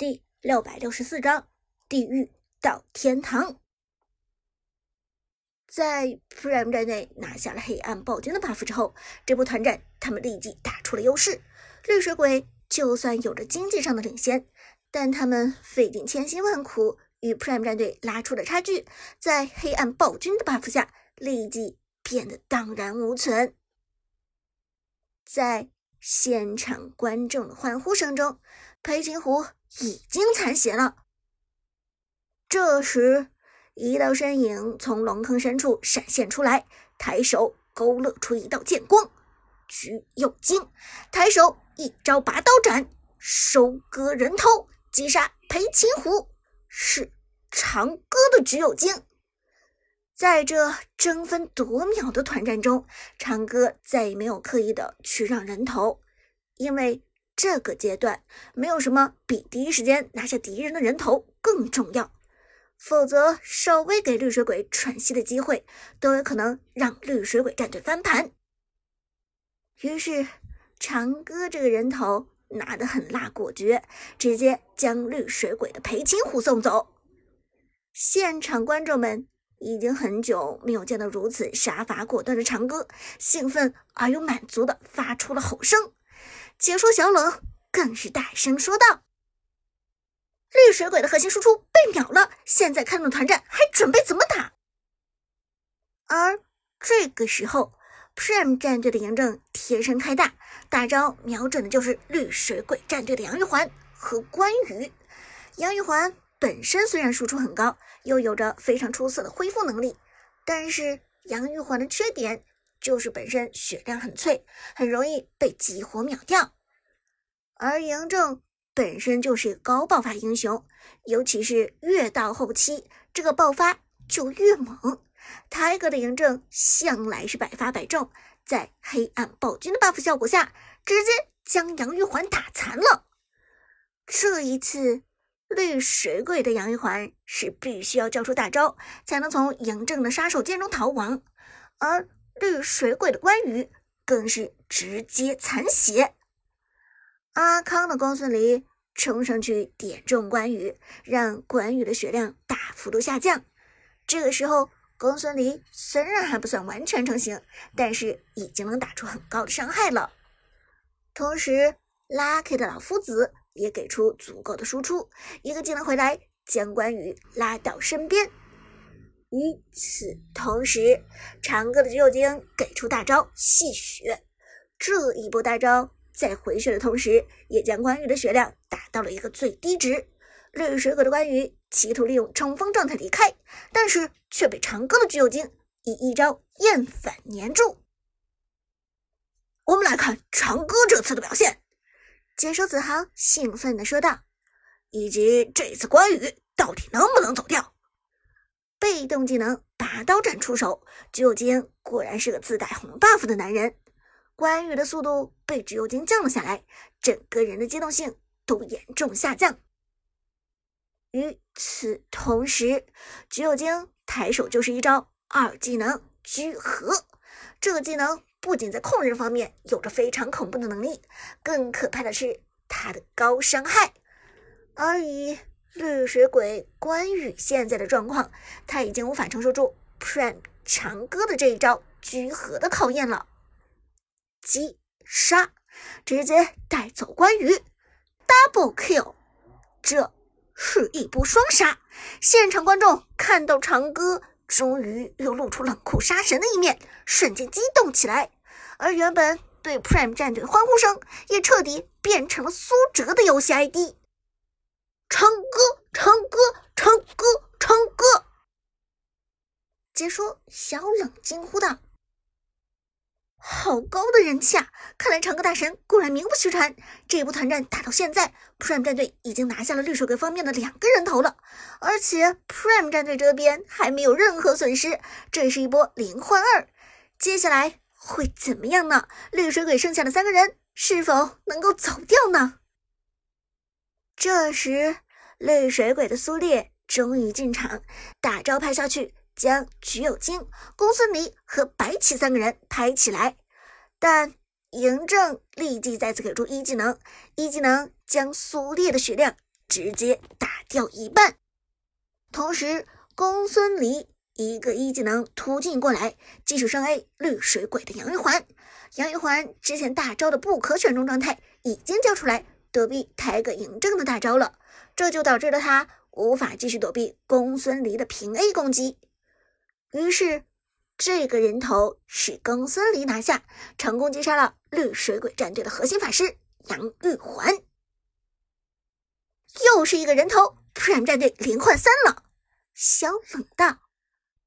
第六百六十四章地狱到天堂。在 Prime 战队拿下了黑暗暴君的 buff 之后，这波团战他们立即打出了优势。绿水鬼就算有着经济上的领先，但他们费尽千辛万苦与 Prime 战队拉出的差距，在黑暗暴君的 buff 下立即变得荡然无存。在现场观众的欢呼声中，裴擒虎。已经残血了。这时，一道身影从龙坑深处闪现出来，抬手勾勒出一道剑光，橘右京。抬手一招拔刀斩，收割人头，击杀裴擒虎。是长歌的橘右京。在这争分夺秒的团战中，长歌再也没有刻意的去让人头，因为。这个阶段没有什么比第一时间拿下敌人的人头更重要，否则稍微给绿水鬼喘息的机会，都有可能让绿水鬼战队翻盘。于是长歌这个人头拿得很辣果决，直接将绿水鬼的裴擒虎送走。现场观众们已经很久没有见到如此杀伐果断的长歌，兴奋而又满足的发出了吼声。解说小冷更是大声说道：“绿水鬼的核心输出被秒了，现在看懂团战，还准备怎么打？”而这个时候，Prime 战队的嬴政贴身开大，大招瞄准的就是绿水鬼战队的杨玉环和关羽。杨玉环本身虽然输出很高，又有着非常出色的恢复能力，但是杨玉环的缺点。就是本身血量很脆，很容易被激活秒掉。而嬴政本身就是个高爆发英雄，尤其是越到后期，这个爆发就越猛。泰哥的嬴政向来是百发百中，在黑暗暴君的 buff 效果下，直接将杨玉环打残了。这一次，绿水鬼的杨玉环是必须要交出大招，才能从嬴政的杀手锏中逃亡，而。绿水鬼的关羽更是直接残血，阿康的公孙离冲上去点中关羽，让关羽的血量大幅度下降。这个时候，公孙离虽然还不算完全成型，但是已经能打出很高的伤害了。同时，Lucky 的老夫子也给出足够的输出，一个技能回来将关羽拉到身边。与此同时，长歌的橘右京给出大招戏血，这一波大招在回血的同时，也将关羽的血量打到了一个最低值。绿水鬼的关羽企图利用冲锋状态离开，但是却被长歌的橘右京以一招厌返粘住。我们来看长歌这次的表现，解说子豪兴奋地说道：“以及这次关羽到底能不能走掉？”被动技能拔刀斩出手，橘右京果然是个自带红 buff 的男人。关羽的速度被橘右京降了下来，整个人的机动性都严重下降。与此同时，橘右京抬手就是一招二技能聚合，这个技能不仅在控人方面有着非常恐怖的能力，更可怕的是它的高伤害，而以。绿水鬼关羽现在的状况，他已经无法承受住 Prime 长歌的这一招聚合的考验了。击杀，直接带走关羽，Double Kill，这是一波双杀。现场观众看到长歌终于又露出冷酷杀神的一面，瞬间激动起来，而原本对 Prime 战队欢呼声也彻底变成了苏哲的游戏 ID。唱歌，唱歌，唱歌，唱歌！解说小冷惊呼道：“好高的人气啊！看来唱歌大神果然名不虚传。这一波团战打到现在，Prime 战队已经拿下了绿水鬼方面的两个人头了，而且 Prime 战队这边还没有任何损失。这是一波零换二，接下来会怎么样呢？绿水鬼剩下的三个人是否能够走掉呢？”这时，绿水鬼的苏烈终于进场，大招拍下去，将橘右京、公孙离和白起三个人拍起来。但嬴政立即再次给出一技能，一技能将苏烈的血量直接打掉一半。同时，公孙离一个一技能突进过来，继续上 A 绿水鬼的杨玉环。杨玉环之前大招的不可选中状态已经交出来，躲避抬个嬴政的大招了，这就导致了他无法继续躲避公孙离的平 A 攻击。于是，这个人头是公孙离拿下，成功击杀了绿水鬼战队的核心法师杨玉环。又是一个人头，Prime 战队连换三了。小冷道，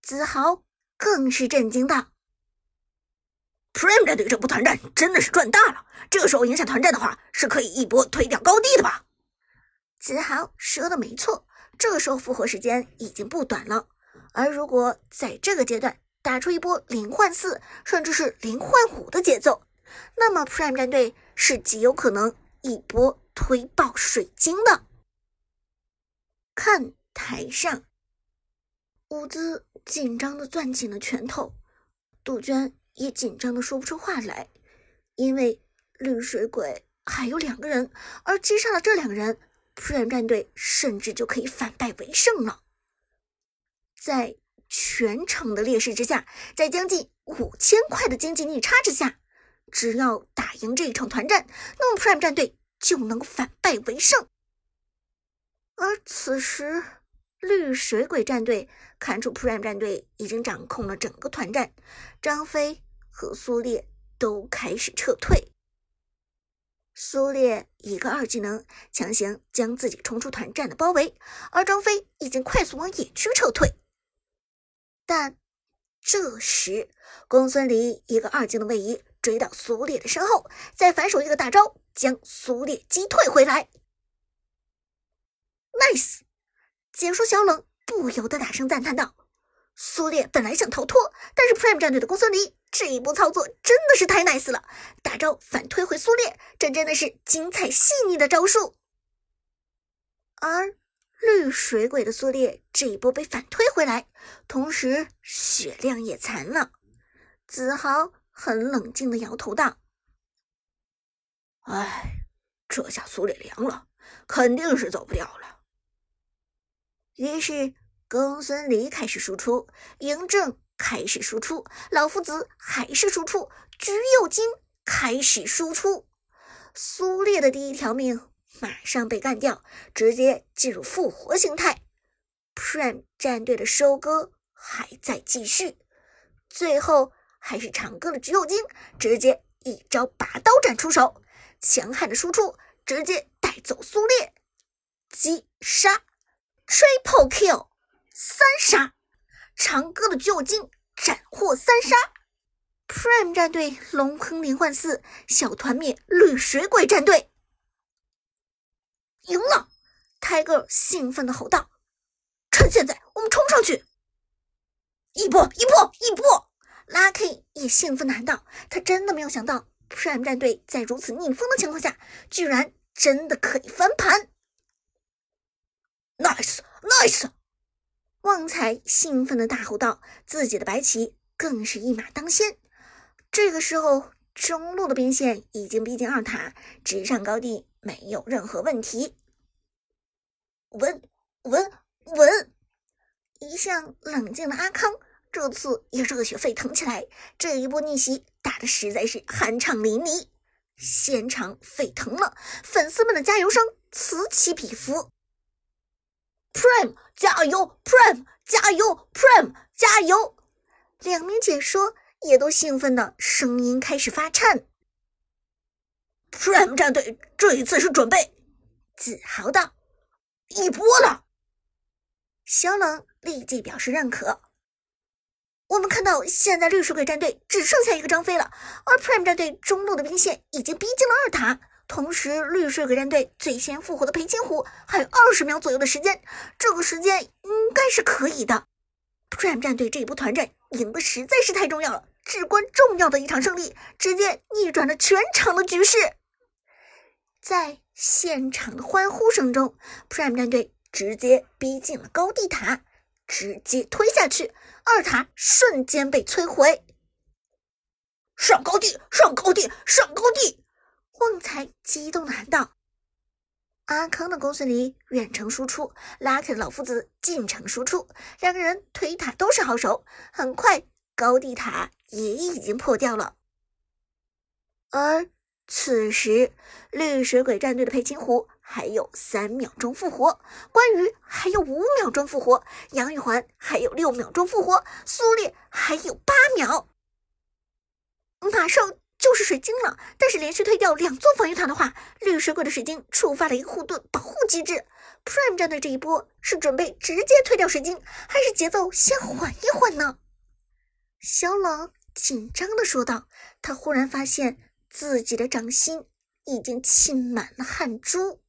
子豪更是震惊道。Prime 战队这波团战真的是赚大了，这个时候影响团战的话，是可以一波推掉高地的吧？子豪说的没错，这个时候复活时间已经不短了，而如果在这个阶段打出一波零换四，甚至是零换五的节奏，那么 Prime 战队是极有可能一波推爆水晶的。看台上，伍兹紧张的攥紧了拳头，杜鹃。也紧张的说不出话来，因为绿水鬼还有两个人，而击杀了这两个人，Prime 战队甚至就可以反败为胜了。在全场的劣势之下，在将近五千块的经济逆差之下，只要打赢这一场团战，那么 Prime 战队就能反败为胜。而此时，绿水鬼战队看出 Prime 战队已经掌控了整个团战，张飞和苏烈都开始撤退。苏烈一个二技能强行将自己冲出团战的包围，而张飞已经快速往野区撤退。但这时，公孙离一个二技能位移追到苏烈的身后，再反手一个大招将苏烈击退回来。Nice。解说小冷不由得大声赞叹道：“苏烈本来想逃脱，但是 Prime 战队的公孙离这一波操作真的是太 nice 了！大招反推回苏烈，这真的是精彩细腻的招数。而绿水鬼的苏烈这一波被反推回来，同时血量也残了。子豪很冷静的摇头道：‘哎，这下苏烈凉了，肯定是走不掉了。’”于是，公孙离开始输出，嬴政开始输出，老夫子还是输出，橘右京开始输出。苏烈的第一条命马上被干掉，直接进入复活形态。Prime 战队的收割还在继续，最后还是长歌的橘右京直接一招拔刀斩出手，强悍的输出直接带走苏烈，击杀。Triple kill，三杀！长歌的橘右京斩获三杀！Prime 战队龙坑连换四，小团灭绿水鬼战队，赢了！Tiger 兴奋的吼道：“趁现在，我们冲上去！一波一波一波！”Lucky 也兴奋的喊道：“他真的没有想到，Prime 战队在如此逆风的情况下，居然真的可以翻盘！”Nice！” Nice！旺财兴奋的大吼道：“自己的白棋更是一马当先。”这个时候，中路的兵线已经逼近二塔，直上高地没有任何问题。稳稳稳！一向冷静的阿康这次也热血沸腾起来，这一波逆袭打的实在是酣畅淋漓，现场沸腾了，粉丝们的加油声此起彼伏。Prime 加油，Prime 加油，Prime 加油！两名解说也都兴奋的声音开始发颤。Prime 战队这一次是准备自豪道：“一波了。”小冷立即表示认可。我们看到现在绿水鬼战队只剩下一个张飞了，而 Prime 战队中路的兵线已经逼近了二塔。同时，绿水鬼战队最先复活的裴擒虎还有二十秒左右的时间，这个时间应该是可以的。Prime 战队这一波团战赢的实在是太重要了，至关重要的一场胜利，直接逆转了全场的局势。在现场的欢呼声中，Prime 战队直接逼近了高地塔，直接推下去，二塔瞬间被摧毁。上高地，上高地，上高地！旺财激动的喊道：“阿康的公孙离远程输出，拉开老夫子近程输出，两个人推塔都是好手。很快，高地塔也已经破掉了。而此时，绿水鬼战队的裴擒虎还有三秒钟复活，关羽还有五秒钟复活，杨玉环还有六秒钟复活，苏烈还有八秒，马上。就是水晶了，但是连续推掉两座防御塔的话，绿水鬼的水晶触发了一个护盾保护机制。Prime 战队这一波是准备直接推掉水晶，还是节奏先缓一缓呢？小冷紧张的说道。他忽然发现自己的掌心已经沁满了汗珠。